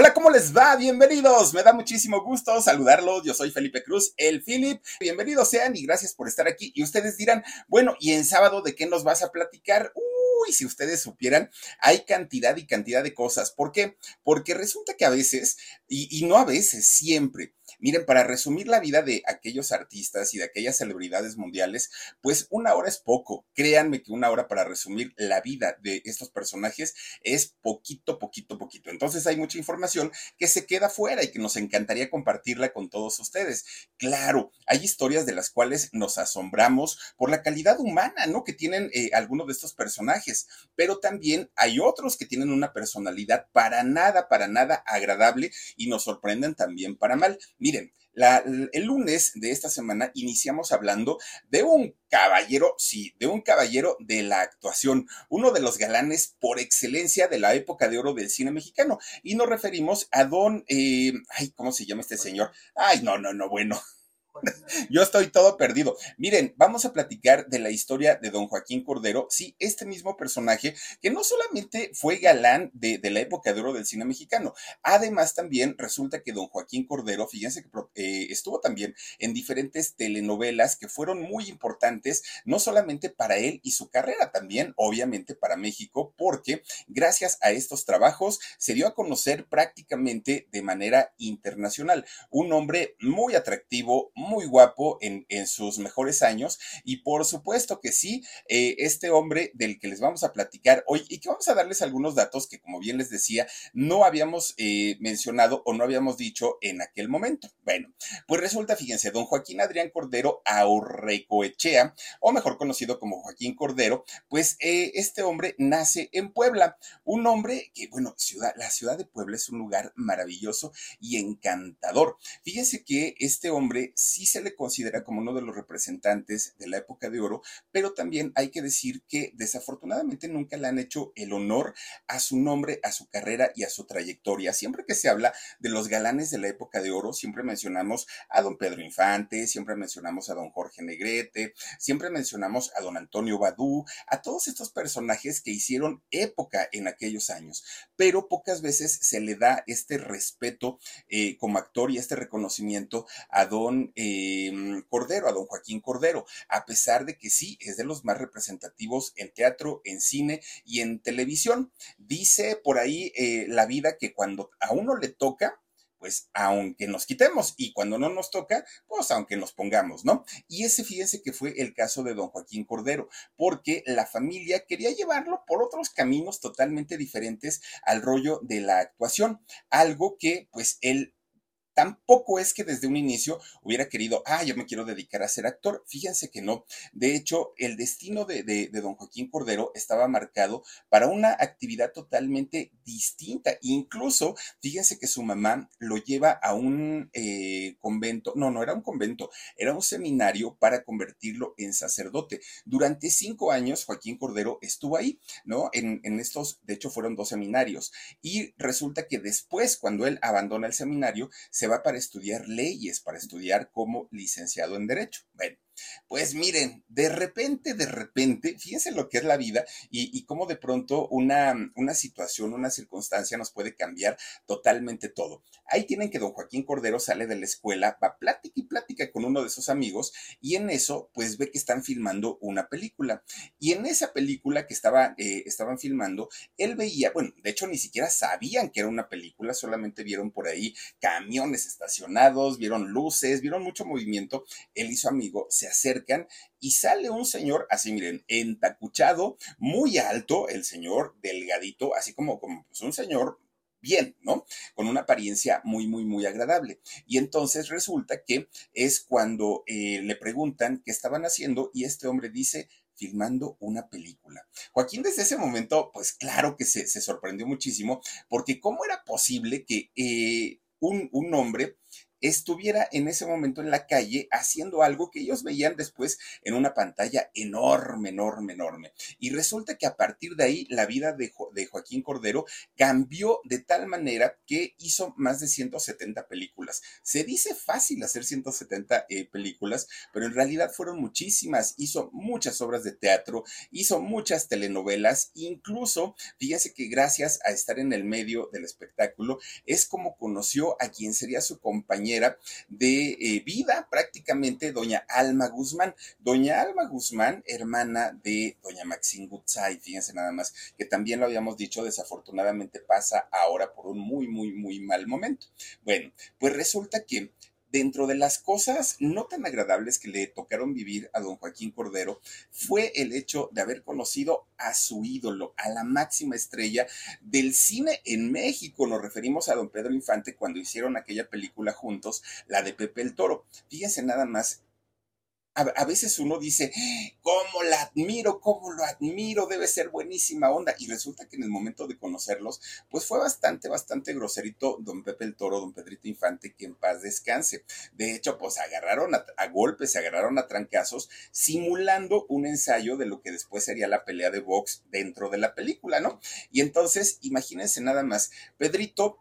Hola, ¿cómo les va? Bienvenidos. Me da muchísimo gusto saludarlos. Yo soy Felipe Cruz, el Philip. Bienvenidos sean y gracias por estar aquí. Y ustedes dirán, bueno, ¿y en sábado de qué nos vas a platicar? Uy, si ustedes supieran, hay cantidad y cantidad de cosas. ¿Por qué? Porque resulta que a veces, y, y no a veces, siempre, Miren, para resumir la vida de aquellos artistas y de aquellas celebridades mundiales, pues una hora es poco. Créanme que una hora para resumir la vida de estos personajes es poquito, poquito, poquito. Entonces hay mucha información que se queda fuera y que nos encantaría compartirla con todos ustedes. Claro, hay historias de las cuales nos asombramos por la calidad humana, ¿no? Que tienen eh, algunos de estos personajes, pero también hay otros que tienen una personalidad para nada, para nada agradable y nos sorprenden también para mal. Miren, el lunes de esta semana iniciamos hablando de un caballero, sí, de un caballero de la actuación, uno de los galanes por excelencia de la época de oro del cine mexicano. Y nos referimos a don, eh, ay, ¿cómo se llama este señor? Ay, no, no, no, bueno. Yo estoy todo perdido. Miren, vamos a platicar de la historia de don Joaquín Cordero. Sí, este mismo personaje que no solamente fue galán de, la época de oro del cine mexicano, además también resulta que don Joaquín Cordero, fíjense que eh, estuvo también en diferentes telenovelas que fueron muy importantes, no solamente para él y su carrera, también obviamente para México, porque gracias a estos trabajos se dio a conocer prácticamente de manera internacional. Un hombre muy atractivo, muy guapo en, sus mejores años y por supuesto que sí, eh, este hombre del que les vamos a platicar hoy y que vamos a darles algunos datos que como bien les decía, no habíamos eh, mencionado o no habíamos dicho en aquel momento. Bueno, pues resulta, fíjense, don Joaquín Adrián Cordero Aurrecoechea, o mejor conocido como Joaquín Cordero, pues eh, este hombre nace en Puebla, un hombre que, bueno, ciudad, la ciudad de Puebla es un lugar maravilloso y encantador. Fíjense que este hombre sí se le considera como uno de los representantes de la época de oro, pero también hay que decir que desafortunadamente nunca le han hecho el honor a su nombre, a su carrera y a su trayectoria. Siempre que se habla de los galanes de la época de oro, siempre mencionamos a don Pedro Infante, siempre mencionamos a don Jorge Negrete, siempre mencionamos a don Antonio Badú, a todos estos personajes que hicieron época en aquellos años, pero pocas veces se le da este respeto eh, como actor y este reconocimiento a don Em, Cordero, a don Joaquín Cordero, a pesar de que sí, es de los más representativos en teatro, en cine y en televisión. Dice por ahí eh, la vida que cuando a uno le toca, pues aunque nos quitemos y cuando no nos toca, pues aunque nos pongamos, ¿no? Y ese fíjense que fue el caso de don Joaquín Cordero, porque la familia quería llevarlo por otros caminos totalmente diferentes al rollo de la actuación, algo que pues él Tampoco es que desde un inicio hubiera querido, ah, yo me quiero dedicar a ser actor. Fíjense que no. De hecho, el destino de, don Joaquín Cordero estaba marcado para una actividad totalmente distinta. Incluso, fíjense que su mamá lo lleva a un eh, convento, no, no era un convento, era un seminario para convertirlo en sacerdote. Durante cinco años, Joaquín Cordero estuvo ahí, ¿no? En, en estos, de hecho, fueron dos seminarios. Y resulta que después, cuando él abandona el seminario, se va para estudiar leyes, para estudiar como licenciado en Derecho. Bueno, pues miren, de repente, de repente, fíjense lo que es la vida y, cómo de pronto una, una, situación, una circunstancia nos puede cambiar totalmente todo. Ahí tienen que don Joaquín Cordero sale de la escuela, va plática y plática con uno de sus amigos y en eso pues ve que están filmando una película. Y en esa película que estaba, eh, estaban filmando, él veía, bueno, de hecho ni siquiera sabían que era una película, solamente vieron por ahí camiones estacionados, vieron luces, vieron mucho movimiento. Él y su amigo se acercan y sale un señor, así miren, entacuchado, muy alto, el señor delgadito, así como, como pues, un señor bien, ¿no? Con una apariencia muy, muy, muy agradable. Y entonces resulta que es cuando eh, le preguntan qué estaban haciendo y este hombre dice, filmando una película. Joaquín desde ese momento, pues claro que se, sorprendió muchísimo, porque cómo era posible que eh, un, un hombre estuviera en ese momento en la calle haciendo algo que ellos veían después en una pantalla enorme, enorme, enorme. Y resulta que a partir de ahí la vida de, Joaquín Cordero cambió de tal manera que hizo más de 170 películas. Se dice fácil hacer 170 eh, películas, pero en realidad fueron muchísimas. Hizo muchas obras de teatro, hizo muchas telenovelas, incluso, fíjense que gracias a estar en el medio del espectáculo, es como conoció a quien sería su compañero de eh, vida prácticamente doña Alma Guzmán. Doña Alma Guzmán, hermana de doña Maxine Gutzai, fíjense nada más, que también lo habíamos dicho, desafortunadamente pasa ahora por un muy, muy, muy mal momento. Bueno, pues resulta que dentro de las cosas no tan agradables que le tocaron vivir a don Joaquín Cordero fue el hecho de haber conocido a su ídolo, a la máxima estrella del cine en México. Nos referimos a don Pedro Infante cuando hicieron aquella película juntos, la de Pepe el Toro. Fíjense nada más, a, veces uno dice, ¿cómo la admiro? ¿Cómo lo admiro? Debe ser buenísima onda. Y resulta que en el momento de conocerlos, pues fue bastante, bastante groserito don Pepe el Toro, don Pedrito Infante, que en paz descanse. De hecho, pues agarraron a, a golpes, se agarraron a trancazos, simulando un ensayo de lo que después sería la pelea de box dentro de la película, ¿no? Y entonces, imagínense nada más, Pedrito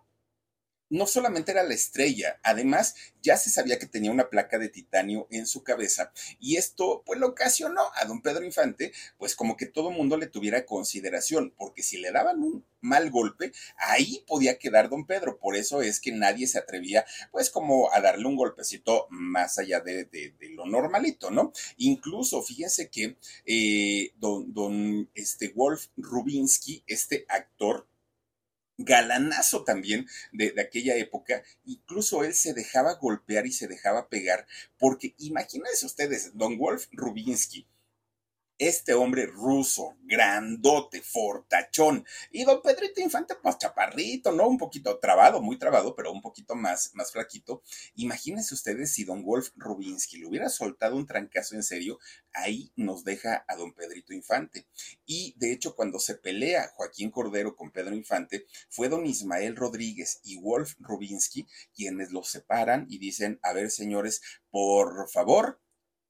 no solamente era la estrella, además ya se sabía que tenía una placa de titanio en su cabeza y esto pues lo ocasionó a don Pedro Infante pues como que todo mundo le tuviera consideración porque si le daban un mal golpe ahí podía quedar don Pedro. Por eso es que nadie se atrevía pues como a darle un golpecito más allá de, lo normalito no incluso fíjense que eh, don, don este Wolf Rubinsky este actor galanazo también de, aquella época, incluso él se dejaba golpear y se dejaba pegar, porque imagínense ustedes, don Wolf Rubinsky, este hombre ruso, grandote, fortachón, y don Pedrito Infante, pues chaparrito, ¿no? Un poquito trabado, muy trabado, pero un poquito más, más flaquito. Imagínense ustedes si don Wolf Rubinsky le hubiera soltado un trancazo en serio, ahí nos deja a don Pedrito Infante. Y de hecho, cuando se pelea Joaquín Cordero con Pedro Infante, fue don Ismael Rodríguez y Wolf Rubinsky quienes los separan y dicen, a ver, señores, por favor,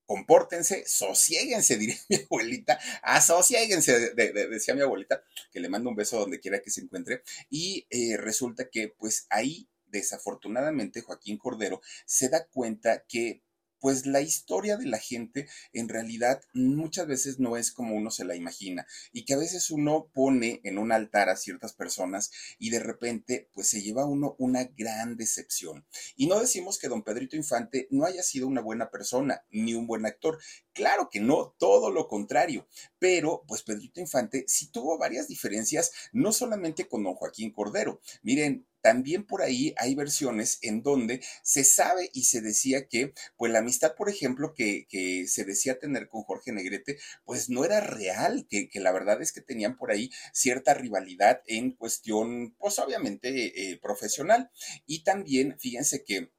compórtense, sosiéguense, diría mi abuelita, asosiéguense, decía mi abuelita, que le mando un beso donde quiera que se encuentre, y eh, resulta que pues ahí desafortunadamente Joaquín Cordero se da cuenta que pues la historia de la gente en realidad muchas veces no es como uno se la imagina y que a veces uno pone en un altar a ciertas personas y de repente pues se lleva uno una gran decepción. Y no decimos que don Pedrito Infante no haya sido una buena persona ni un buen actor. Claro que no, todo lo contrario. Pero pues Pedrito Infante sí tuvo varias diferencias, no solamente con don Joaquín Cordero. Miren, también por ahí hay versiones en donde se sabe y se decía que, pues la amistad, por ejemplo, que, que se decía tener con Jorge Negrete, pues no era real, que, que, la verdad es que tenían por ahí cierta rivalidad en cuestión, pues obviamente eh, profesional. Y también, fíjense que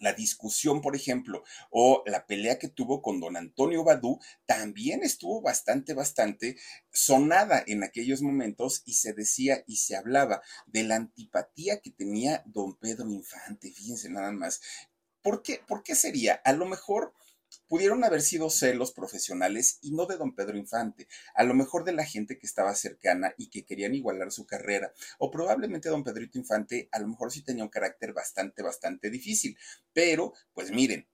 la discusión, por ejemplo, o la pelea que tuvo con don Antonio Badú, también estuvo bastante, bastante sonada en aquellos momentos y se decía y se hablaba de la antipatía que tenía don Pedro Infante, fíjense nada más. ¿Por qué? ¿Por qué sería? A lo mejor pudieron haber sido celos profesionales y no de don Pedro Infante, a lo mejor de la gente que estaba cercana y que querían igualar su carrera, o probablemente don Pedrito Infante a lo mejor sí tenía un carácter bastante, bastante difícil, pero pues miren,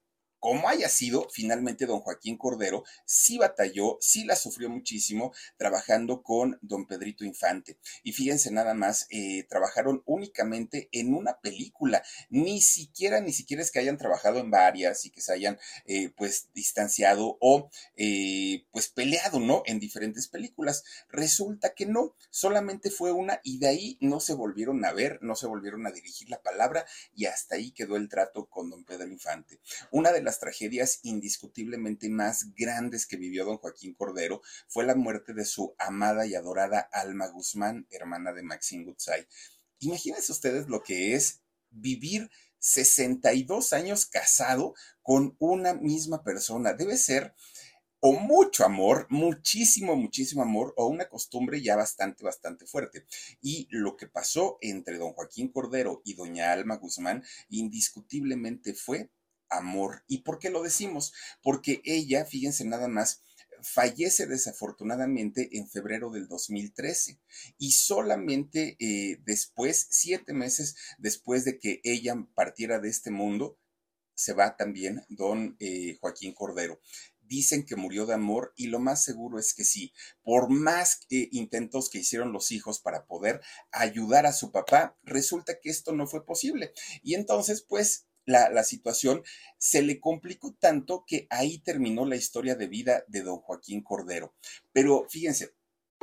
como haya sido, finalmente don Joaquín Cordero sí batalló, sí la sufrió muchísimo trabajando con don Pedrito Infante. Y fíjense nada más, eh, trabajaron únicamente en una película, ni siquiera, ni siquiera es que hayan trabajado en varias y que se hayan eh, pues distanciado o eh, pues peleado, ¿no? En diferentes películas. Resulta que no, solamente fue una y de ahí no se volvieron a ver, no se volvieron a dirigir la palabra y hasta ahí quedó el trato con don Pedro Infante. Una de las tragedias indiscutiblemente más grandes que vivió don Joaquín Cordero fue la muerte de su amada y adorada Alma Guzmán, hermana de Maxine Goodside. Imagínense ustedes lo que es vivir 62 años casado con una misma persona. Debe ser o mucho amor, muchísimo, muchísimo amor, o una costumbre ya bastante, bastante fuerte. Y lo que pasó entre don Joaquín Cordero y doña Alma Guzmán indiscutiblemente fue amor. ¿Y por qué lo decimos? Porque ella, fíjense nada más, fallece desafortunadamente en febrero del 2013 y solamente eh, después, siete meses después de que ella partiera de este mundo, se va también don eh, Joaquín Cordero dicen que murió de amor y lo más seguro es que sí. Por más intentos que hicieron los hijos para poder ayudar a su papá, resulta que esto no fue posible. Y entonces, pues, la, situación se le complicó tanto que ahí terminó la historia de vida de don Joaquín Cordero. Pero fíjense,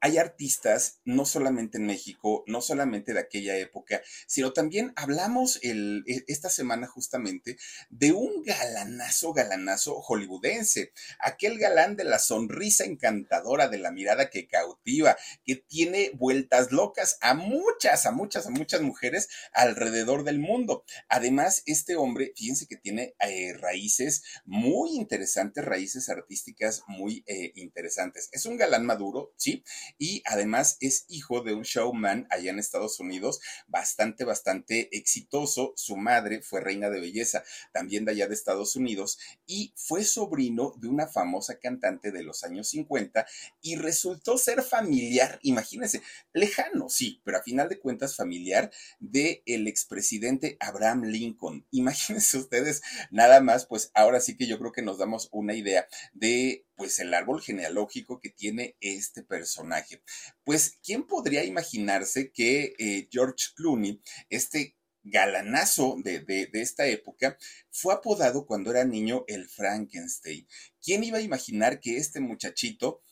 hay artistas, no solamente en México, no solamente de aquella época, sino también hablamos e, esta semana justamente de un galanazo, galanazo hollywoodense, aquel galán de la sonrisa encantadora, de la mirada que cautiva, que tiene vueltas locas a muchas, a muchas, a muchas mujeres alrededor del mundo. Además, este hombre, fíjense que tiene eh, raíces muy interesantes, raíces artísticas muy eh, interesantes. Es un galán maduro, ¿sí? Y además es hijo de un showman allá en Estados Unidos bastante, bastante exitoso. Su madre fue reina de belleza también de allá de Estados Unidos y fue sobrino de una famosa cantante de los años 50 y resultó ser familiar, imagínense, lejano, sí, pero a final de cuentas familiar de el expresidente Abraham Lincoln. Imagínense ustedes nada más, pues ahora sí que yo creo que nos damos una idea de pues el árbol genealógico que tiene este personaje. Pues, ¿quién podría imaginarse que eh, George Clooney, este galanazo de, de, esta época, fue apodado cuando era niño el Frankenstein. ¿Quién iba a imaginar que este muchachito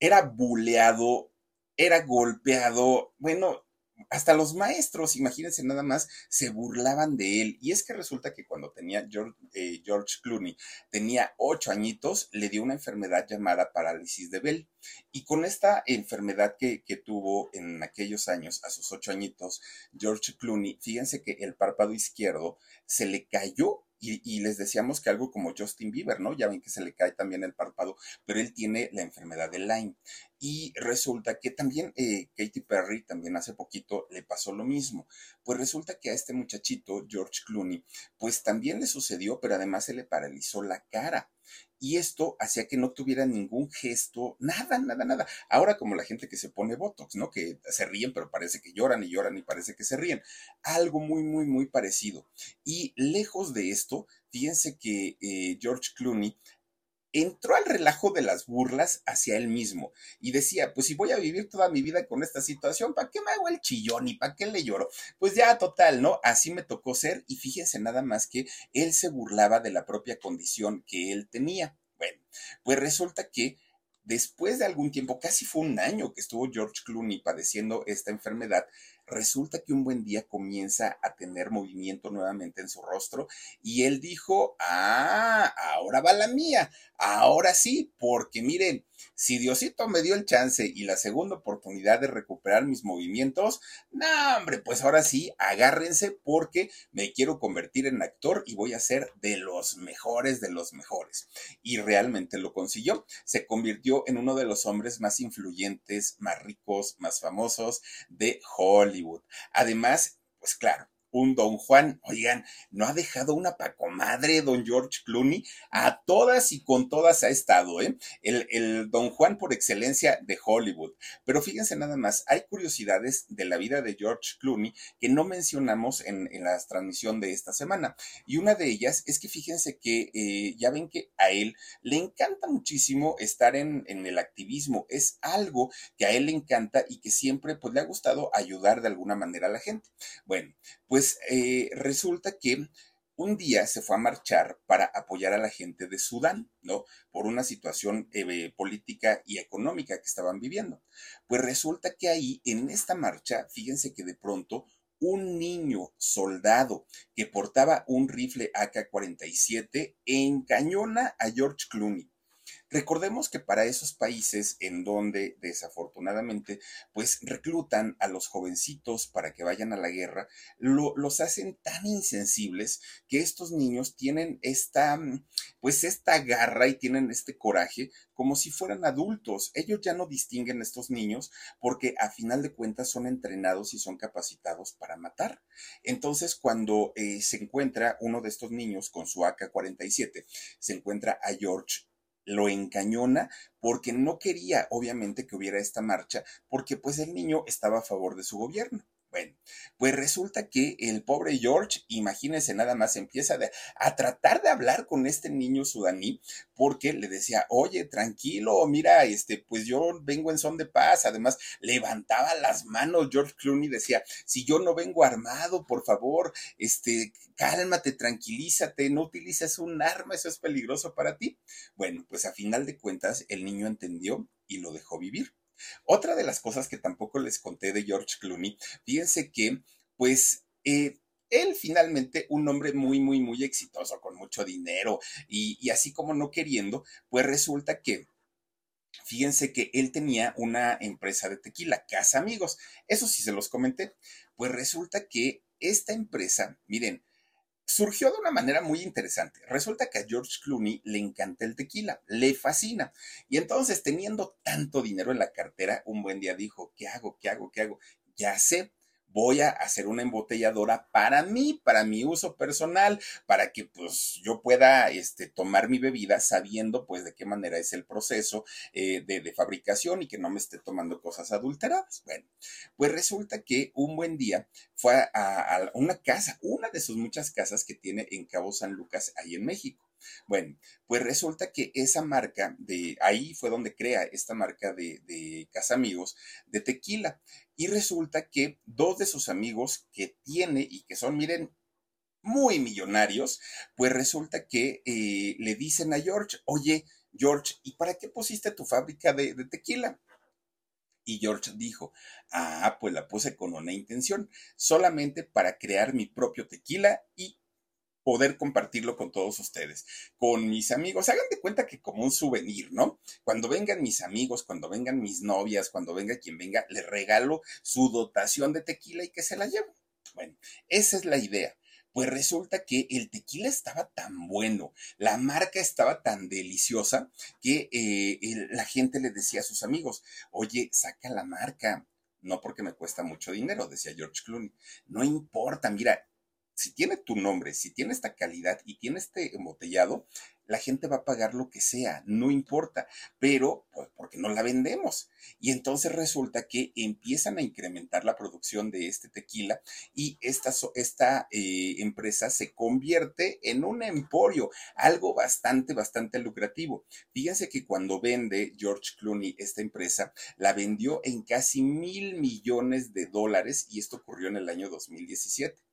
era buleado, era golpeado, bueno, hasta los maestros, imagínense nada más, se burlaban de él. Y es que resulta que cuando tenía George, eh, George, Clooney, tenía ocho añitos, le dio una enfermedad llamada parálisis de Bell. Y con esta enfermedad que, que tuvo en aquellos años, a sus ocho añitos, George Clooney, fíjense que el párpado izquierdo se le cayó y, les decíamos que algo como Justin Bieber, ¿no? Ya ven que se le cae también el párpado, pero él tiene la enfermedad de Lyme. Y resulta que también eh, Katy Perry, también hace poquito, le pasó lo mismo. Pues resulta que a este muchachito, George Clooney, pues también le sucedió, pero además se le paralizó la cara y esto hacía que no tuviera ningún gesto, nada, nada, nada. Ahora como la gente que se pone Botox, ¿no? Que se ríen, pero parece que lloran y lloran y parece que se ríen. Algo muy, muy, muy parecido. Y lejos de esto, fíjense que eh, George Clooney entró al relajo de las burlas hacia él mismo y decía, pues si voy a vivir toda mi vida con esta situación, ¿para qué me hago el chillón y para qué le lloro? Pues ya total, ¿no? Así me tocó ser y fíjense nada más que él se burlaba de la propia condición que él tenía. Bueno, pues resulta que después de algún tiempo, casi fue un año que estuvo George Clooney padeciendo esta enfermedad, resulta que un buen día comienza a tener movimiento nuevamente en su rostro y él dijo, ah, ahora va la mía, ahora sí, porque miren, si Diosito me dio el chance y la segunda oportunidad de recuperar mis movimientos, no, hombre, pues ahora sí, agárrense porque me quiero convertir en actor y voy a ser de los mejores de los mejores. Y realmente lo consiguió. Se convirtió en uno de los hombres más influyentes, más ricos, más famosos de Hollywood. Además, pues claro, un Don Juan. Oigan, no ha dejado una pacomadre, Don George Clooney. A todas y con todas ha estado, ¿eh? El, el, Don Juan por excelencia de Hollywood. Pero fíjense nada más, hay curiosidades de la vida de George Clooney que no mencionamos en, en la transmisión de esta semana. Y una de ellas es que fíjense que eh, ya ven que a él le encanta muchísimo estar en, en el activismo. Es algo que a él le encanta y que siempre pues le ha gustado ayudar de alguna manera a la gente. Bueno, pues eh, resulta que un día se fue a marchar para apoyar a la gente de Sudán, ¿no? Por una situación eh, política y económica que estaban viviendo. Pues resulta que ahí, en esta marcha, fíjense que de pronto un niño soldado que portaba un rifle AK-47 encañona a George Clooney. Recordemos que para esos países en donde desafortunadamente pues reclutan a los jovencitos para que vayan a la guerra, los hacen tan insensibles que estos niños tienen esta pues esta garra y tienen este coraje como si fueran adultos. Ellos ya no distinguen a estos niños porque a final de cuentas son entrenados y son capacitados para matar. Entonces cuando eh, se encuentra uno de estos niños con su AK-47, se encuentra a George lo encañona porque no quería, obviamente, que hubiera esta marcha, porque pues el niño estaba a favor de su gobierno. Bueno, pues resulta que el pobre George, imagínense nada más, empieza a tratar de hablar con este niño sudaní porque le decía, oye, tranquilo, mira, este, pues yo vengo en son de paz. Además, levantaba las manos George Clooney, decía, si yo no vengo armado, por favor, este, cálmate, tranquilízate, no utilices un arma, eso es peligroso para ti. Bueno, pues a final de cuentas, el niño entendió y lo dejó vivir. Otra de las cosas que tampoco les conté de George Clooney, fíjense que, pues, eh, él finalmente, un hombre muy, muy, muy exitoso, con mucho dinero y, y así como no queriendo, pues resulta que Fíjense que él tenía una empresa de tequila, Casa Amigos. Eso sí se los comenté. Pues resulta que esta empresa, miren, surgió de una manera muy interesante. Resulta que a George Clooney le encanta el tequila, le fascina. Y entonces, teniendo tanto dinero en la cartera, un buen día dijo, ¿qué hago? ¿Qué hago? ¿Qué hago? Ya sé, voy a hacer una embotelladora para mí, para mi uso personal, para que pues yo pueda este, tomar mi bebida sabiendo pues de qué manera es el proceso eh, de, fabricación y que no me esté tomando cosas adulteradas. Bueno, pues resulta que un buen día fue a, a una casa, una de sus muchas casas que tiene en Cabo San Lucas, ahí en México. Bueno, pues resulta que esa marca de ahí fue donde crea esta marca de, de Casa Amigos de tequila. Y resulta que dos de sus amigos que tiene y que son, miren, muy millonarios, pues resulta que eh, le dicen a George, oye, George, ¿y para qué pusiste tu fábrica de, de tequila? Y George dijo, ah, pues la puse con una intención, solamente para crear mi propio tequila y poder compartirlo con todos ustedes, con mis amigos. Hagan de cuenta que como un souvenir, ¿no? Cuando vengan mis amigos, cuando vengan mis novias, cuando venga quien venga, les regalo su dotación de tequila y que se la lleven. Bueno, esa es la idea. Pues resulta que el tequila estaba tan bueno, la marca estaba tan deliciosa que eh, la gente le decía a sus amigos, oye, saca la marca, no porque me cuesta mucho dinero, decía George Clooney. No importa, mira, si tiene tu nombre, si tiene esta calidad y tiene este embotellado, la gente va a pagar lo que sea, no importa, pero pues porque no la vendemos. Y entonces resulta que empiezan a incrementar la producción de este tequila y esta, eh, empresa se convierte en un emporio, algo bastante, bastante lucrativo. Fíjense que cuando vende George Clooney esta empresa, la vendió en casi mil millones de dólares y esto ocurrió en el año 2017.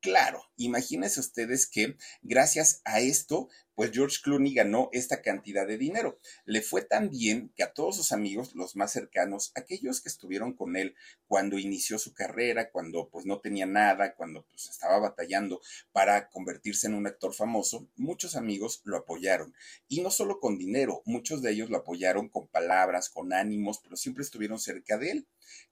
Claro, imagínense ustedes que gracias a esto, pues George Clooney ganó esta cantidad de dinero. Le fue tan bien que a todos sus amigos, los más cercanos, aquellos que estuvieron con él cuando inició su carrera, cuando pues no tenía nada, cuando pues estaba batallando para convertirse en un actor famoso, muchos amigos lo apoyaron. Y no solo con dinero, muchos de ellos lo apoyaron con palabras, con ánimos, pero siempre estuvieron cerca de él.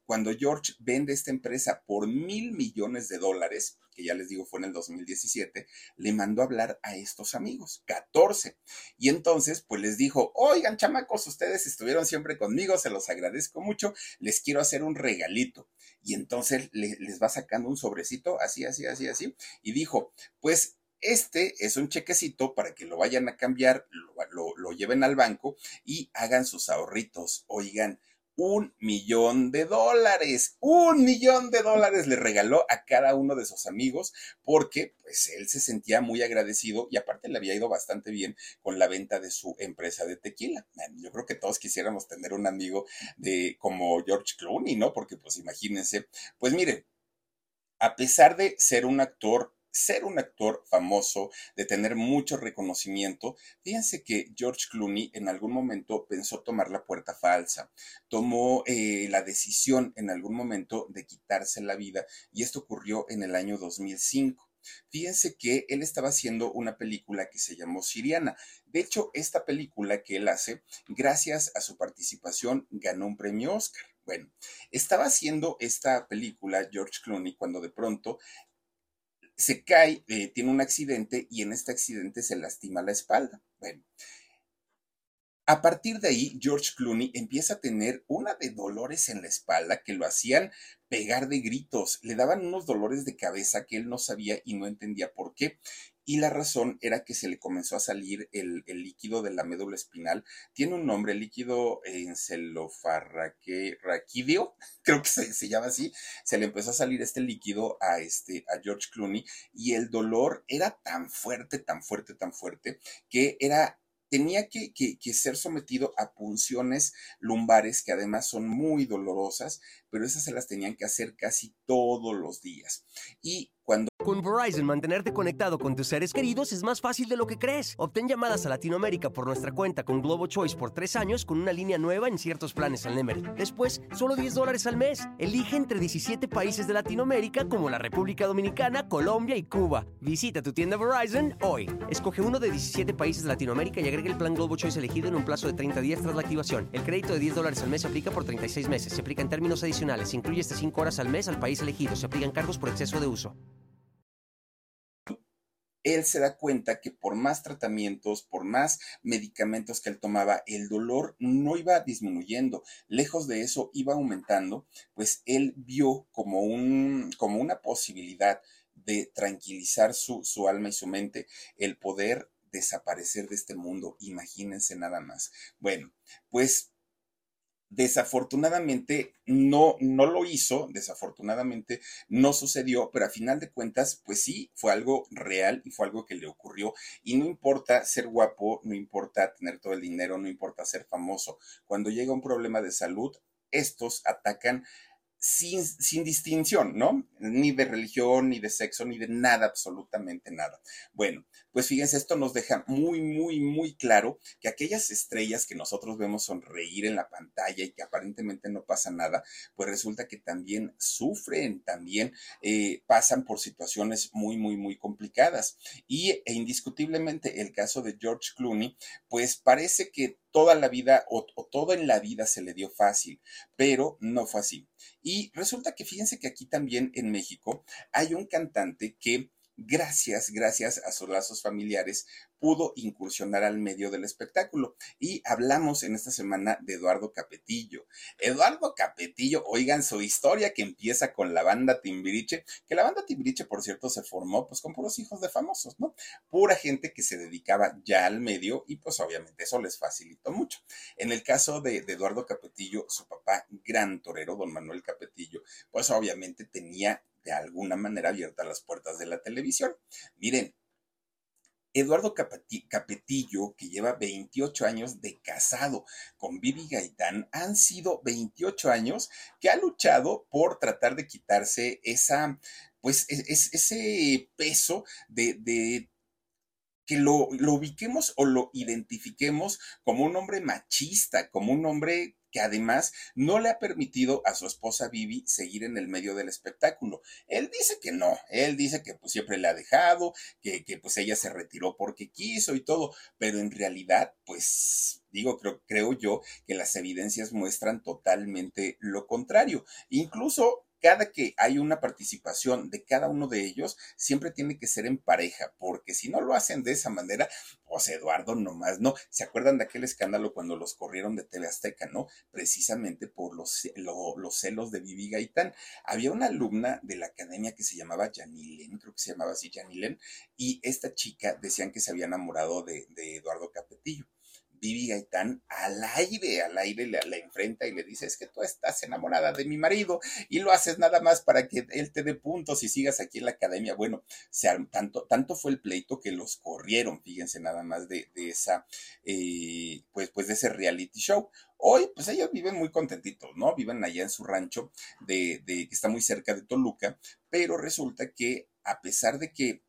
Cuando George vende esta empresa por mil millones de dólares, que ya les digo fue en el 2017, le mandó a hablar a estos amigos, 14. Y entonces, pues les dijo, oigan, chamacos, ustedes estuvieron siempre conmigo, se los agradezco mucho, les quiero hacer un regalito. Y entonces les va sacando un sobrecito, así, así, así, así, y dijo, pues este es un chequecito para que lo vayan a cambiar, lo, lo, lleven al banco y hagan sus ahorritos. Oigan, un millón de dólares, un millón de dólares le regaló a cada uno de sus amigos porque pues él se sentía muy agradecido y aparte le había ido bastante bien con la venta de su empresa de tequila. Yo creo que todos quisiéramos tener un amigo de como George Clooney, ¿no? Porque pues imagínense, pues miren, a pesar de ser un actor ser un actor famoso, de tener mucho reconocimiento, fíjense que George Clooney en algún momento pensó tomar la puerta falsa, tomó eh, la decisión en algún momento de quitarse la vida y esto ocurrió en el año 2005. Fíjense que él estaba haciendo una película que se llamó Siriana. De hecho, esta película que él hace, gracias a su participación, ganó un premio Oscar. Bueno, estaba haciendo esta película George Clooney cuando de pronto se cae, eh, tiene un accidente y en este accidente se lastima la espalda. Bueno, a partir de ahí, George Clooney empieza a tener una de dolores en la espalda que lo hacían pegar de gritos, le daban unos dolores de cabeza que él no sabía y no entendía por qué y la razón era que se le comenzó a salir el, líquido de la médula espinal. Tiene un nombre, líquido encelofarraquidio, creo que se, se, llama así. Se le empezó a salir este líquido a, este, a George Clooney y el dolor era tan fuerte, tan fuerte, tan fuerte, que era tenía que, que, ser sometido a punciones lumbares que además son muy dolorosas, pero esas se las tenían que hacer casi todos los días. Y cuando con Verizon, mantenerte conectado con tus seres queridos es más fácil de lo que crees. Obtén llamadas a Latinoamérica por nuestra cuenta con Globo Choice por tres años con una línea nueva en ciertos planes al Nemery. Después, solo 10 dólares al mes. Elige entre 17 países de Latinoamérica como la República Dominicana, Colombia y Cuba. Visita tu tienda Verizon hoy. Escoge uno de 17 países de Latinoamérica y agrega el plan Globo Choice elegido en un plazo de 30 días tras la activación. El crédito de 10 dólares al mes se aplica por 36 meses. Se aplica en términos adicionales. Se incluye hasta 5 horas al mes al país elegido. Se aplican cargos por exceso de uso él se da cuenta que por más tratamientos, por más medicamentos que él tomaba, el dolor no iba disminuyendo, lejos de eso iba aumentando, pues él vio como, un, como una posibilidad de tranquilizar su, su alma y su mente, el poder desaparecer de este mundo, imagínense nada más. Bueno, pues Desafortunadamente no, no lo hizo, desafortunadamente no sucedió, pero a final de cuentas, pues sí, fue algo real y fue algo que le ocurrió. Y no importa ser guapo, no importa tener todo el dinero, no importa ser famoso. Cuando llega un problema de salud, estos atacan sin, distinción, ¿no? Ni de religión, ni de sexo, ni de nada, absolutamente nada. Bueno, pues fíjense, esto nos deja muy, muy, muy claro que aquellas estrellas que nosotros vemos sonreír en la pantalla y que aparentemente no pasa nada, pues resulta que también sufren, también eh, pasan por situaciones muy, muy, muy complicadas. Y e indiscutiblemente el caso de George Clooney, pues parece que toda la vida o, todo en la vida se le dio fácil, pero no fue así. Y resulta que fíjense que aquí también en México hay un cantante que gracias, gracias a sus lazos familiares, pudo incursionar al medio del espectáculo. Y hablamos en esta semana de Eduardo Capetillo. Eduardo Capetillo, oigan su historia que empieza con la banda Timbiriche, que la banda Timbiriche, por cierto, se formó pues con puros hijos de famosos, ¿no? Pura gente que se dedicaba ya al medio y pues obviamente eso les facilitó mucho. En el caso de, de Eduardo Capetillo, su papá, gran torero, don Manuel Capetillo, pues obviamente tenía de alguna manera abiertas las puertas de la televisión. Miren, Eduardo Capetillo, que lleva 28 años de casado con Vivi Gaitán, han sido 28 años que ha luchado por tratar de quitarse esa, pues, e-, ese peso de que lo, lo, ubiquemos o lo identifiquemos como un hombre machista, como un hombre que además no le ha permitido a su esposa Vivi seguir en el medio del espectáculo. Él dice que no, él dice que pues siempre le ha dejado, que, que pues ella se retiró porque quiso y todo, pero en realidad pues digo, creo, creo yo que las evidencias muestran totalmente lo contrario. Incluso cada que hay una participación de cada uno de ellos, siempre tiene que ser en pareja, porque si no lo hacen de esa manera, pues Eduardo nomás no. ¿Se acuerdan de aquel escándalo cuando los corrieron de TV Azteca, no? Precisamente por los, los celos de Vivi Gaitán. Había una alumna de la academia que se llamaba Janilen, creo que se llamaba así Janilen, y esta chica decían que se había enamorado de, de Eduardo Capetillo. Vivi Gaitán al aire, al aire le, enfrenta y le dice, es que tú estás enamorada de mi marido y lo haces nada más para que él te dé puntos y sigas aquí en la academia. Bueno, tanto, tanto fue el pleito que los corrieron, fíjense nada más de, esa, eh, pues, pues de ese reality show. Hoy, pues ellos viven muy contentitos, ¿no? Viven allá en su rancho de, de que está muy cerca de Toluca, pero resulta que a pesar de que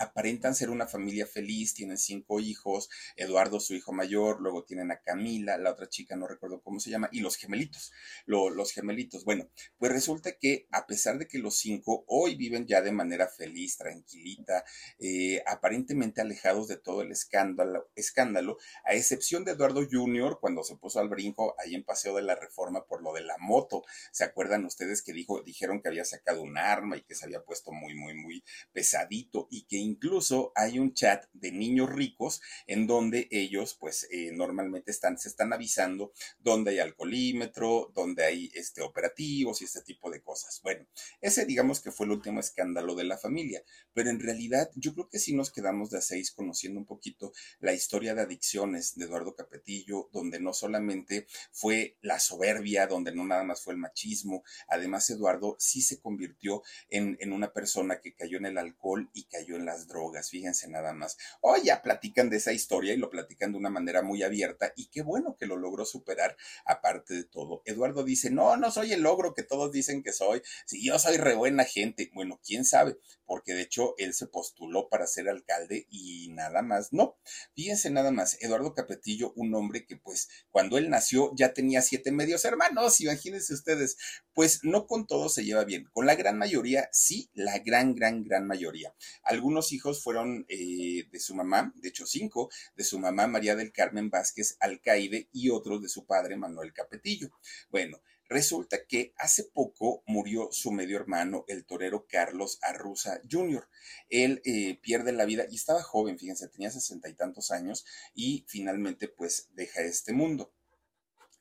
aparentan ser una familia feliz, tienen cinco hijos, Eduardo su hijo mayor, luego tienen a Camila, la otra chica no recuerdo cómo se llama, y los gemelitos, los gemelitos. Bueno, pues resulta que a pesar de que los cinco hoy viven ya de manera feliz, tranquilita, eh, aparentemente alejados de todo el escándalo, a excepción de Eduardo Jr., cuando se puso al brinco ahí en Paseo de la Reforma por lo de la moto. ¿Se acuerdan ustedes que dijo, dijeron que había sacado un arma y que se había puesto muy, muy, muy pesadito y que incluso hay un chat de niños ricos en donde ellos pues eh, normalmente están, se están avisando donde hay alcoholímetro, donde hay este, operativos y este tipo de cosas. Bueno, ese digamos que fue el último escándalo de la familia, pero en realidad yo creo que sí nos quedamos de a seis conociendo un poquito la historia de adicciones de Eduardo Capetillo, donde no solamente fue la soberbia, donde no nada más fue el machismo, además Eduardo sí se convirtió en, en una persona que cayó en el alcohol y cayó en las drogas, fíjense nada más. Hoy ya platican de esa historia y lo platican de una manera muy abierta y qué bueno que lo logró superar aparte de todo. Eduardo dice, no, no soy el logro que todos dicen que soy, si yo soy re buena gente, bueno, quién sabe, porque de hecho él se postuló para ser alcalde y nada más, no. Fíjense nada más, Eduardo Capetillo, un hombre que pues cuando él nació ya tenía siete medios hermanos, imagínense ustedes, pues no con todos se lleva bien, con la gran mayoría sí, la gran, gran, gran mayoría. Algunos hijos fueron eh, de su mamá, de hecho cinco, de su mamá María del Carmen Vázquez Alcaide y otros de su padre Manuel Capetillo. Bueno, Resulta que hace poco murió su medio hermano, el torero Carlos Arruza Jr. Él eh, pierde la vida y estaba joven, fíjense, tenía sesenta y tantos años y finalmente pues deja este mundo.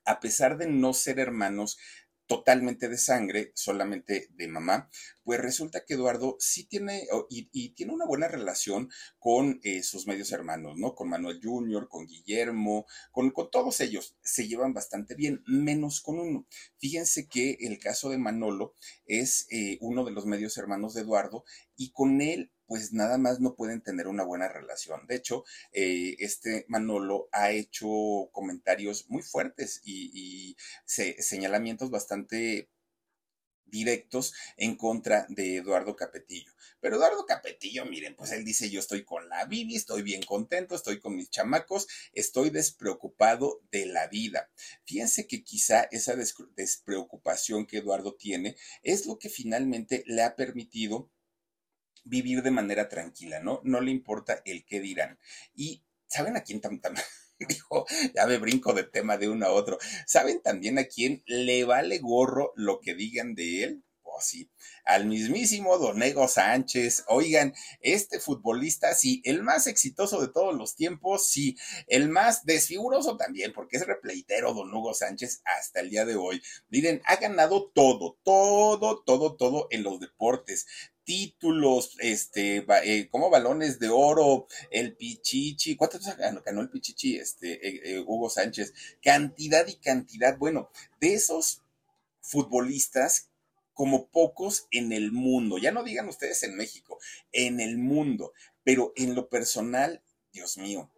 A pesar de no ser hermanos totalmente de sangre, solamente de mamá, pues resulta que Eduardo sí tiene y, tiene una buena relación con eh, sus medios hermanos, ¿no? Con Manuel Jr., con Guillermo, con, con, todos ellos. Se llevan bastante bien, menos con uno. Fíjense que el caso de Manolo es eh, uno de los medios hermanos de Eduardo y con él pues nada más no pueden tener una buena relación. De hecho, eh, este Manolo ha hecho comentarios muy fuertes y, señalamientos bastante directos en contra de Eduardo Capetillo. Pero Eduardo Capetillo, miren, pues él dice, yo estoy con la Bibi, estoy bien contento, estoy con mis chamacos, estoy despreocupado de la vida. Fíjense que quizá esa despreocupación que Eduardo tiene es lo que finalmente le ha permitido vivir de manera tranquila, ¿no? No le importa el qué dirán. Y ¿saben a quién tam, dijo, ya me brinco de tema de uno a otro. ¿Saben también a quién le vale gorro lo que digan de él? Pues sí, al mismísimo Donego Sánchez. Oigan, este futbolista, sí, el más exitoso de todos los tiempos, sí, el más desfiguroso también, porque es repleitero Don Hugo Sánchez hasta el día de hoy. Miren, ha ganado todo, todo, todo, todo en los deportes títulos, este, eh, como balones de oro, el Pichichi, ¿cuántos ganó el Pichichi, este, eh, eh, Hugo Sánchez? Cantidad y cantidad, bueno, de esos futbolistas como pocos en el mundo, ya no digan ustedes en México, en el mundo, pero en lo personal, Dios mío,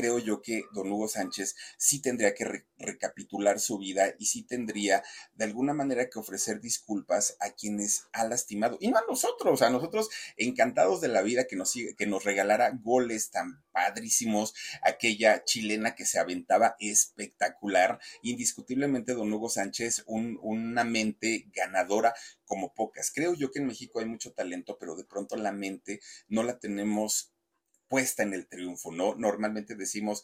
creo yo que don Hugo Sánchez sí tendría que recapitular su vida y sí tendría de alguna manera que ofrecer disculpas a quienes ha lastimado. Y no a nosotros, a nosotros encantados de la vida que nos, que nos regalara goles tan padrísimos, aquella chilena que se aventaba espectacular, indiscutiblemente don Hugo Sánchez, una mente ganadora como pocas. Creo yo que en México hay mucho talento, pero de pronto la mente no la tenemos puesta en el triunfo, ¿no? Normalmente decimos,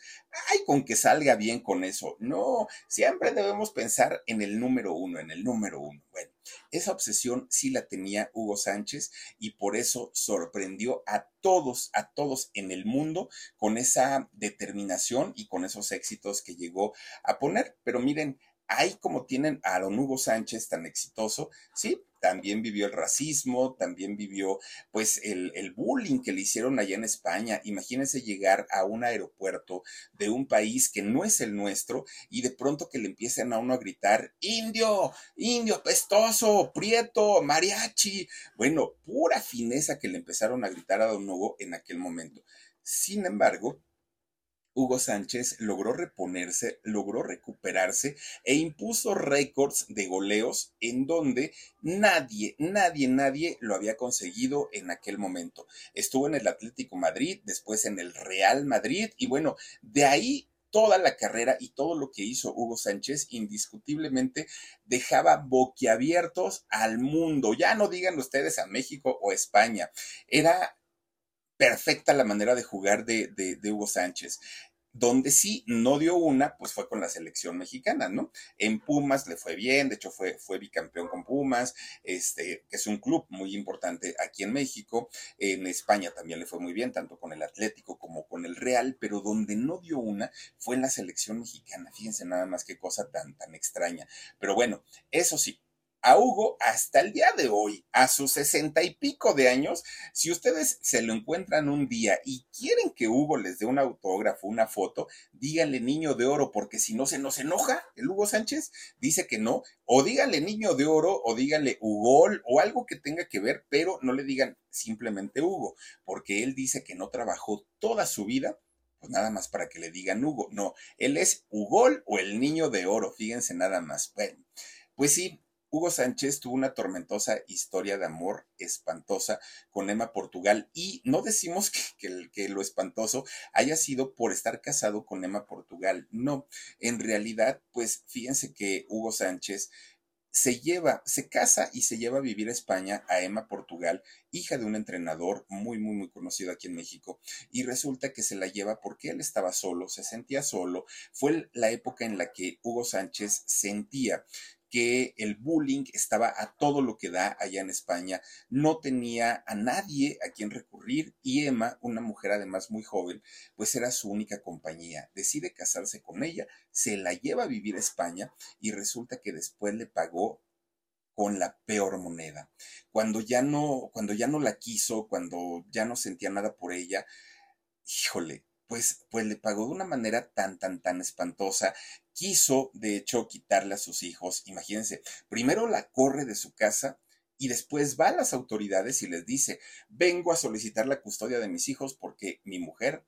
ay, con que salga bien con eso. No, siempre debemos pensar en el número uno, en el número uno. Bueno, esa obsesión sí la tenía Hugo Sánchez y por eso sorprendió a todos, a todos en el mundo con esa determinación y con esos éxitos que llegó a poner. Pero miren, ahí como tienen a don Hugo Sánchez tan exitoso, sí, también vivió el racismo, también vivió pues el, el, bullying que le hicieron allá en España. Imagínense llegar a un aeropuerto de un país que no es el nuestro y de pronto que le empiecen a uno a gritar, indio, indio, pestoso, prieto, mariachi. Bueno, pura fineza que le empezaron a gritar a don Hugo en aquel momento. Sin embargo, Hugo Sánchez logró reponerse, logró recuperarse e impuso récords de goleos en donde nadie, nadie, nadie lo había conseguido en aquel momento. Estuvo en el Atlético Madrid, después en el Real Madrid y bueno, de ahí toda la carrera y todo lo que hizo Hugo Sánchez indiscutiblemente dejaba boquiabiertos al mundo. Ya no digan ustedes a México o España. Era perfecta la manera de jugar de, de, Hugo Sánchez. Donde sí no dio una, pues fue con la selección mexicana, ¿no? En Pumas le fue bien, de hecho fue, fue bicampeón con Pumas, este, que es un club muy importante aquí en México. En España también le fue muy bien, tanto con el Atlético como con el Real, pero donde no dio una fue en la selección mexicana. Fíjense nada más qué cosa tan, tan extraña. Pero bueno, eso sí, a Hugo hasta el día de hoy, a sus sesenta y pico de años, si ustedes se lo encuentran un día y quieren que Hugo les dé un autógrafo, una foto, díganle niño de oro, porque si no se nos enoja el Hugo Sánchez, dice que no, o díganle niño de oro, o díganle Hugo, o algo que tenga que ver, pero no le digan simplemente Hugo, porque él dice que no trabajó toda su vida pues nada más para que le digan Hugo. No, él es Hugol o el niño de oro, fíjense nada más. Bueno, pues sí, Hugo Sánchez tuvo una tormentosa historia de amor espantosa con Emma Portugal y no decimos que, que, lo espantoso haya sido por estar casado con Emma Portugal, no, en realidad, pues fíjense que Hugo Sánchez se lleva, se casa y se lleva a vivir a España a Emma Portugal, hija de un entrenador muy, muy, muy conocido aquí en México, y resulta que se la lleva porque él estaba solo, se sentía solo, fue la época en la que Hugo Sánchez sentía que el bullying estaba a todo lo que da allá en España, no tenía a nadie a quien recurrir y Emma, una mujer además muy joven, pues era su única compañía. Decide casarse con ella, se la lleva a vivir a España y resulta que después le pagó con la peor moneda. Cuando ya no, cuando ya no la quiso, cuando ya no sentía nada por ella, híjole, pues, pues le pagó de una manera tan, tan, tan espantosa. Quiso, de hecho, quitarle a sus hijos. Imagínense, primero la corre de su casa y después va a las autoridades y les dice, vengo a solicitar la custodia de mis hijos porque mi mujer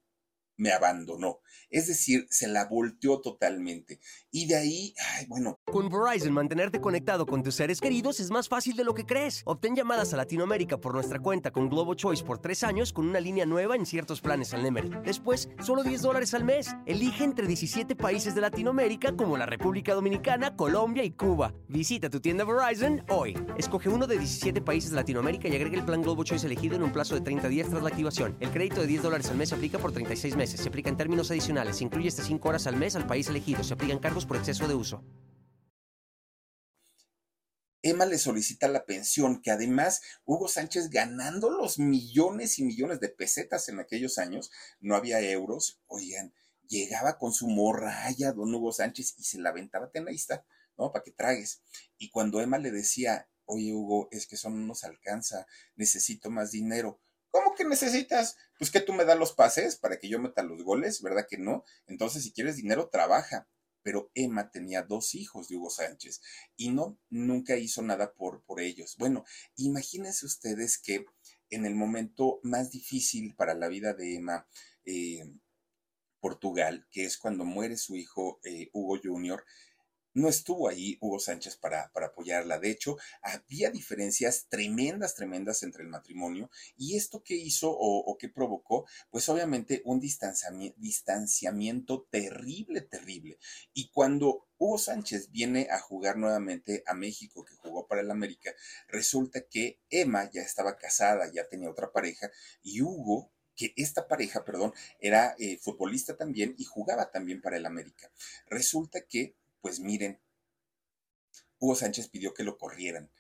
me abandonó. Es decir, se la volteó totalmente. Y de ahí, ay, bueno. Con Verizon, mantenerte conectado con tus seres queridos es más fácil de lo que crees. Obtén llamadas a Latinoamérica por nuestra cuenta con Globo Choice por tres años con una línea nueva en ciertos planes al Nemery. Después, solo 10 dólares al mes. Elige entre 17 países de Latinoamérica como la República Dominicana, Colombia y Cuba. Visita tu tienda Verizon hoy. Escoge uno de 17 países de Latinoamérica y agrega el plan Globo Choice elegido en un plazo de 30 días tras la activación. El crédito de 10 dólares al mes aplica por 36 meses. Se aplica en términos adicionales. Se incluye hasta 5 horas al mes al país elegido. Se aplican cargos por exceso de uso. Emma le solicita la pensión, que además Hugo Sánchez ganando los millones y millones de pesetas en aquellos años, no había euros, oigan, llegaba con su morralla don Hugo Sánchez y se la aventaba, ten ahí está, ¿no? Para que tragues. Y cuando Emma le decía, oye Hugo, es que eso no nos alcanza, necesito más dinero. ¿Cómo que necesitas? Pues que tú me das los pases para que yo meta los goles, ¿verdad que no? Entonces, si quieres dinero, trabaja. Pero Emma tenía dos hijos de Hugo Sánchez y no, nunca hizo nada por, por ellos. Bueno, imagínense ustedes que en el momento más difícil para la vida de Emma, eh, Portugal, que es cuando muere su hijo eh, Hugo Jr., no estuvo ahí Hugo Sánchez para, para, apoyarla. De hecho, había diferencias tremendas, tremendas entre el matrimonio. ¿Y esto qué hizo o, qué provocó? Pues obviamente un distanciamiento, distanciamiento terrible, terrible. Y cuando Hugo Sánchez viene a jugar nuevamente a México, que jugó para el América, resulta que Emma ya estaba casada, ya tenía otra pareja, y Hugo que esta pareja, perdón, era eh, futbolista también y jugaba también para el América. Resulta que pues miren, Hugo Sánchez pidió que lo corrieran.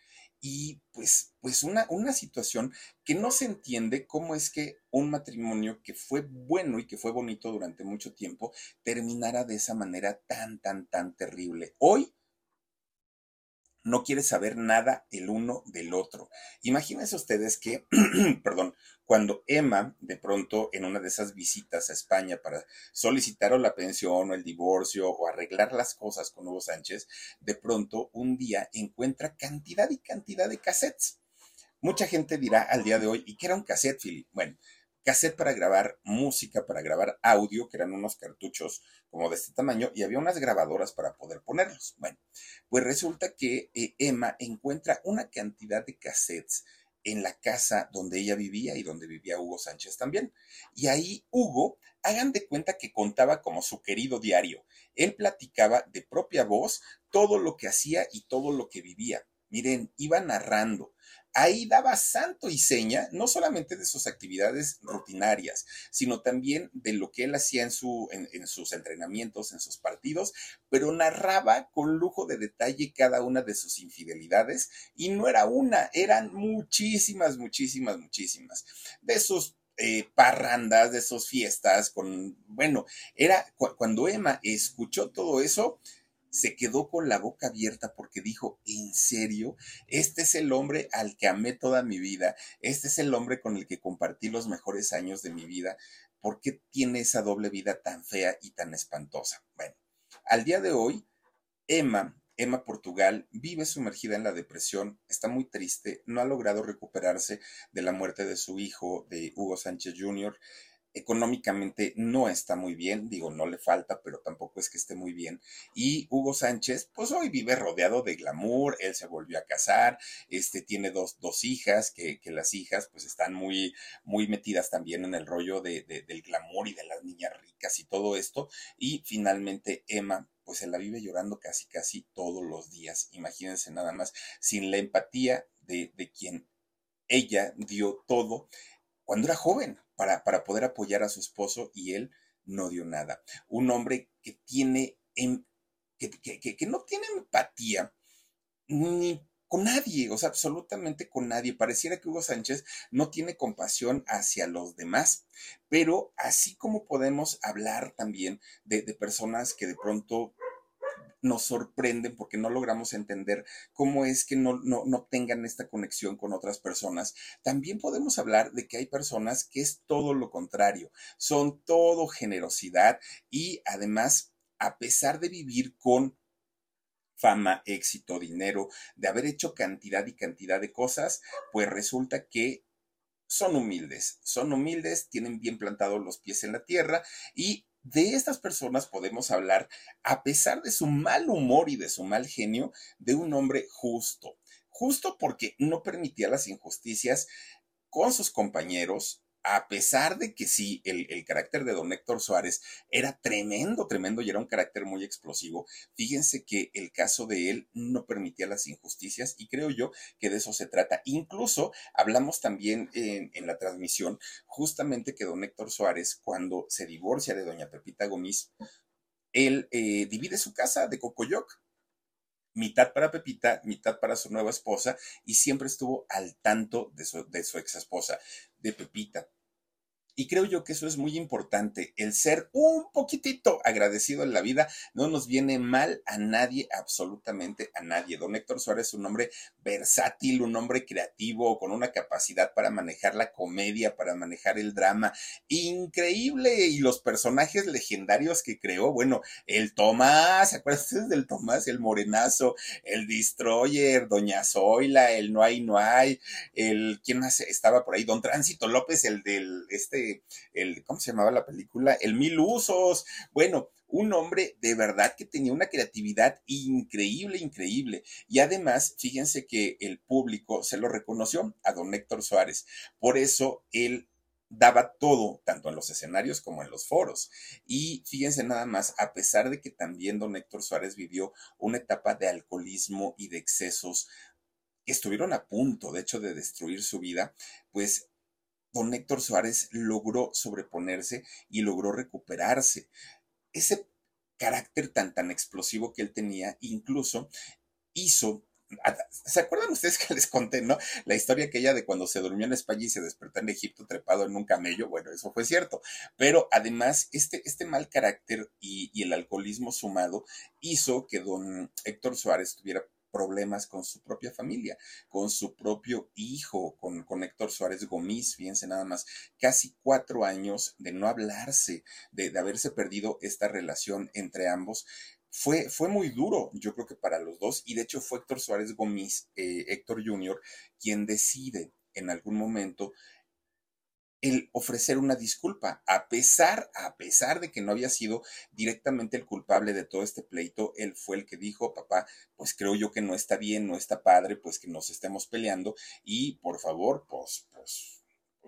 y pues, pues una, una situación que no se entiende cómo es que un matrimonio que fue bueno y que fue bonito durante mucho tiempo terminara de esa manera tan, tan, tan terrible. Hoy no quiere saber nada el uno del otro. Imagínense ustedes que, perdón, cuando Emma, de pronto, en una de esas visitas a España para solicitar o la pensión o el divorcio o arreglar las cosas con Hugo Sánchez, de pronto un día encuentra cantidad y cantidad de cassettes. Mucha gente dirá al día de hoy, ¿y qué era un cassette, Philip? Bueno, cassette para grabar música, para grabar audio, que eran unos cartuchos como de este tamaño, y había unas grabadoras para poder ponerlos. Bueno, pues resulta que eh, Emma encuentra una cantidad de cassettes en la casa donde ella vivía y donde vivía Hugo Sánchez también. Y ahí Hugo, hagan de cuenta que contaba como su querido diario. Él platicaba de propia voz todo lo que hacía y todo lo que vivía. Miren, iba narrando ahí daba santo y seña, no solamente de sus actividades rutinarias, sino también de lo que él hacía en, su, en, sus entrenamientos, en sus partidos, pero narraba con lujo de detalle cada una de sus infidelidades y no era una, eran muchísimas, muchísimas, muchísimas. De sus eh, parrandas, de sus fiestas, con, bueno, era cuando Emma escuchó todo eso, se quedó con la boca abierta porque dijo, ¿en serio? Este es el hombre al que amé toda mi vida, este es el hombre con el que compartí los mejores años de mi vida. ¿Por qué tiene esa doble vida tan fea y tan espantosa? Bueno, al día de hoy, Emma, Emma Portugal, vive sumergida en la depresión, está muy triste, no ha logrado recuperarse de la muerte de su hijo, de Hugo Sánchez Jr., económicamente no está muy bien, digo, no le falta, pero tampoco es que esté muy bien. Y Hugo Sánchez, pues hoy vive rodeado de glamour, él se volvió a casar, este, tiene dos, dos hijas, que, que las hijas pues están muy, muy metidas también en el rollo de, del glamour y de las niñas ricas y todo esto. Y finalmente Emma pues se la vive llorando casi, casi todos los días. Imagínense nada más, sin la empatía de, de quien ella dio todo cuando era joven para, para poder apoyar a su esposo y él no dio nada. Un hombre que tiene, em, que, que, no tiene empatía ni con nadie, o sea, absolutamente con nadie. Pareciera que Hugo Sánchez no tiene compasión hacia los demás, pero así como podemos hablar también de, de personas que de pronto nos sorprenden porque no logramos entender cómo es que no, no, no tengan esta conexión con otras personas. También podemos hablar de que hay personas que es todo lo contrario, son todo generosidad y además, a pesar de vivir con fama, éxito, dinero, de haber hecho cantidad y cantidad de cosas, pues resulta que son humildes, son humildes, tienen bien plantados los pies en la tierra y de estas personas podemos hablar, a pesar de su mal humor y de su mal genio, de un hombre justo. Justo porque no permitía las injusticias con sus compañeros, a pesar de que sí, el, carácter de don Héctor Suárez era tremendo, tremendo y era un carácter muy explosivo, fíjense que el caso de él no permitía las injusticias y creo yo que de eso se trata. Incluso hablamos también en, la transmisión justamente que don Héctor Suárez, cuando se divorcia de doña Pepita Gómez, él eh, divide su casa de Cocoyoc mitad para Pepita, mitad para su nueva esposa, y siempre estuvo al tanto de su, de su ex esposa, de Pepita. Y creo yo que eso es muy importante, el ser un poquitito agradecido en la vida no nos viene mal a nadie, absolutamente a nadie. Don Héctor Suárez es un hombre versátil, un hombre creativo, con una capacidad para manejar la comedia, para manejar el drama, increíble. Y los personajes legendarios que creó, bueno, el Tomás, ¿se acuerdan del Tomás? El Morenazo, el Destroyer, Doña Zoila, el No hay, no hay, el, ¿quién más estaba por ahí? Don Tránsito López, el del, este, el, ¿cómo se llamaba la película? El Mil Usos. Bueno, un hombre de verdad que tenía una creatividad increíble, increíble. Y además, fíjense que el público se lo reconoció a don Héctor Suárez. Por eso él daba todo, tanto en los escenarios como en los foros. Y fíjense nada más, a pesar de que también don Héctor Suárez vivió una etapa de alcoholismo y de excesos que estuvieron a punto, de hecho, de destruir su vida, pues don Héctor Suárez logró sobreponerse y logró recuperarse. Ese carácter tan tan explosivo que él tenía incluso hizo ¿Se acuerdan ustedes que les conté, no? La historia aquella de cuando se durmió en España y se despertó en Egipto trepado en un camello. Bueno, eso fue cierto. Pero además, este, este mal carácter y, y el alcoholismo sumado hizo que don Héctor Suárez tuviera problemas con su propia familia, con su propio hijo, con, con Héctor Suárez Gómez, fíjense nada más, casi cuatro años de no hablarse, de, de haberse perdido esta relación entre ambos. Fue, fue, muy duro, yo creo que para los dos, y de hecho fue Héctor Suárez Gómez, eh, Héctor Jr., quien decide en algún momento el ofrecer una disculpa, a pesar, a pesar de que no había sido directamente el culpable de todo este pleito, él fue el que dijo, papá, pues creo yo que no está bien, no está padre, pues que nos estemos peleando y por favor, pues, pues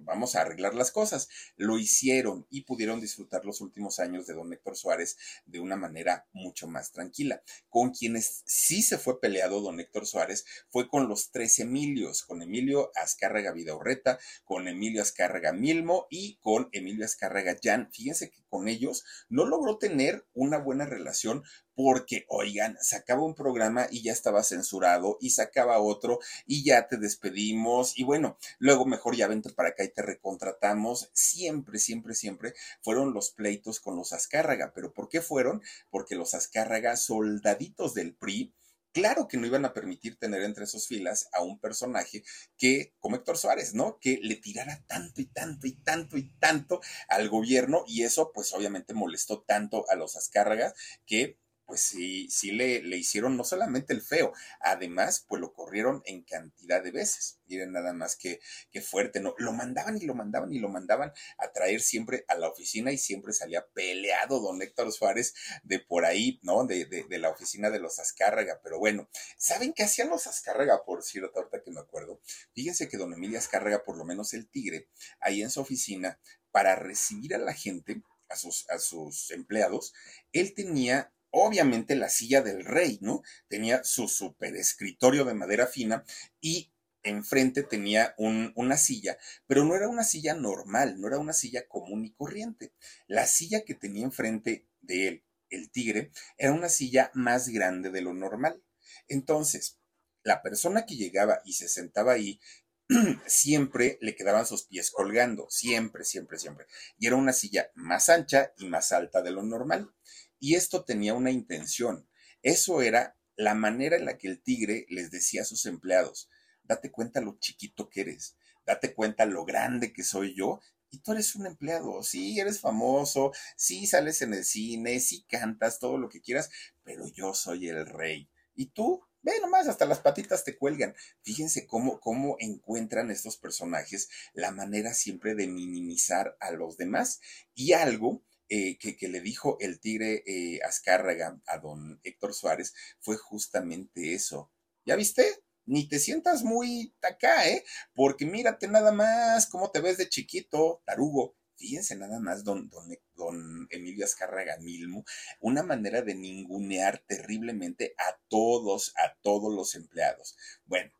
vamos a arreglar las cosas. Lo hicieron y pudieron disfrutar los últimos años de don Héctor Suárez de una manera mucho más tranquila. Con quienes sí se fue peleado don Héctor Suárez fue con los tres Emilios, con Emilio Azcárraga Vidaurreta, con Emilio Azcárraga Milmo y con Emilio Azcárraga Jan. Fíjense que con ellos no logró tener una buena relación porque, oigan, sacaba un programa y ya estaba censurado y sacaba otro y ya te despedimos y bueno, luego mejor ya vente para acá y te recontratamos. Siempre, siempre, siempre fueron los pleitos con los Azcárraga. ¿Pero por qué fueron? Porque los Azcárraga, soldaditos del PRI, Claro que no iban a permitir tener entre sus filas a un personaje que, como Héctor Suárez, ¿no? Que le tirara tanto y tanto y tanto y tanto al gobierno y eso pues obviamente molestó tanto a los Azcárragas que pues sí, sí le, le, hicieron no solamente el feo, además, pues lo corrieron en cantidad de veces. Miren nada más que, fuerte, ¿no? Lo mandaban y lo mandaban y lo mandaban a traer siempre a la oficina y siempre salía peleado don Héctor Suárez de por ahí, ¿no? De, de, de la oficina de los Azcárraga. Pero bueno, ¿saben qué hacían los Azcárraga, por cierto, ahorita que me acuerdo? Fíjense que don Emilio Azcárraga, por lo menos el tigre, ahí en su oficina, para recibir a la gente, a sus, a sus empleados, él tenía obviamente la silla del rey, ¿no? Tenía su super escritorio de madera fina y enfrente tenía un, una silla, pero no era una silla normal, no era una silla común y corriente. La silla que tenía enfrente de él, el tigre, era una silla más grande de lo normal. Entonces, la persona que llegaba y se sentaba ahí siempre le quedaban sus pies colgando, siempre, siempre, siempre. Y era una silla más ancha y más alta de lo normal. Y esto tenía una intención. Eso era la manera en la que el tigre les decía a sus empleados, date cuenta lo chiquito que eres, date cuenta lo grande que soy yo. Y tú eres un empleado, sí, eres famoso, sí sales en el cine, sí cantas, todo lo que quieras, pero yo soy el rey. Y tú, Ve nomás, hasta las patitas te cuelgan. Fíjense cómo, cómo encuentran estos personajes la manera siempre de minimizar a los demás y algo eh, que, le dijo el tigre eh, Azcárraga a don Héctor Suárez fue justamente eso. ¿Ya viste? Ni te sientas muy acá, ¿eh? Porque mírate nada más cómo te ves de chiquito, tarugo. Fíjense nada más, don, don, don Emilio Azcárraga Milmo, una manera de ningunear terriblemente a todos, a todos los empleados. Bueno,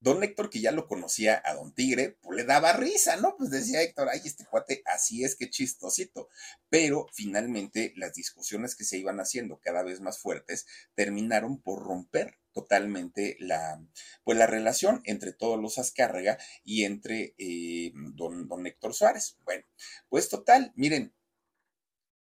Don Héctor, que ya lo conocía a Don Tigre, pues le daba risa, ¿no? Pues decía Héctor, ay, este cuate, así es que chistosito. Pero finalmente las discusiones que se iban haciendo cada vez más fuertes terminaron por romper totalmente la, pues la relación entre todos los Azcárraga y entre eh, don, don Héctor Suárez. Bueno, pues total, miren,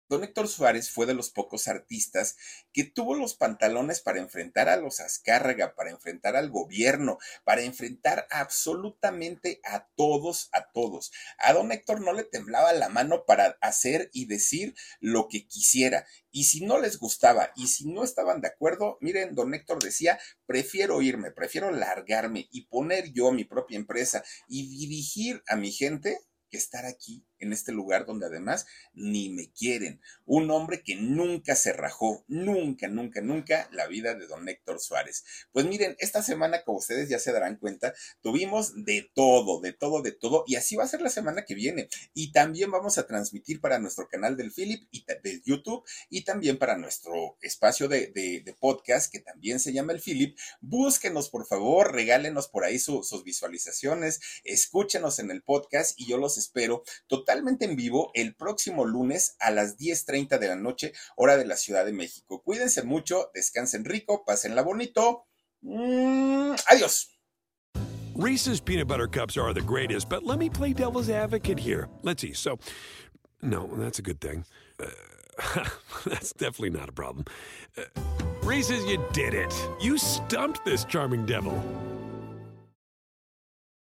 Don Héctor Suárez fue de los pocos artistas que tuvo los pantalones para enfrentar a los Azcárraga, para enfrentar al gobierno, para enfrentar absolutamente a todos, a todos. A don Héctor no le temblaba la mano para hacer y decir lo que quisiera. Y si no les gustaba y si no estaban de acuerdo, miren, don Héctor decía, prefiero irme, prefiero largarme y poner yo mi propia empresa y dirigir a mi gente que estar aquí en este lugar donde además ni me quieren. Un hombre que nunca se rajó, nunca, nunca, nunca la vida de don Héctor Suárez. Pues miren, esta semana, como ustedes ya se darán cuenta, tuvimos de todo, de todo, de todo, y así va a ser la semana que viene. Y también vamos a transmitir para nuestro canal del Philip y de YouTube y también para nuestro espacio de, podcast que también se llama el Philip. Búsquenos, por favor, regálenos por ahí sus visualizaciones, escúchenos en el podcast y yo los espero totalmente en vivo el próximo lunes a las 10.30 de la noche, hora de la Ciudad de México. Cuídense mucho, descansen rico, pásenla bonito. Mm, adiós. Reese's peanut butter cups are the greatest, but let me play devil's advocate here. Let's see. So, no, that's a good thing. Uh, that's definitely not a problem. Uh, Reese's, you did it. You stumped this charming devil.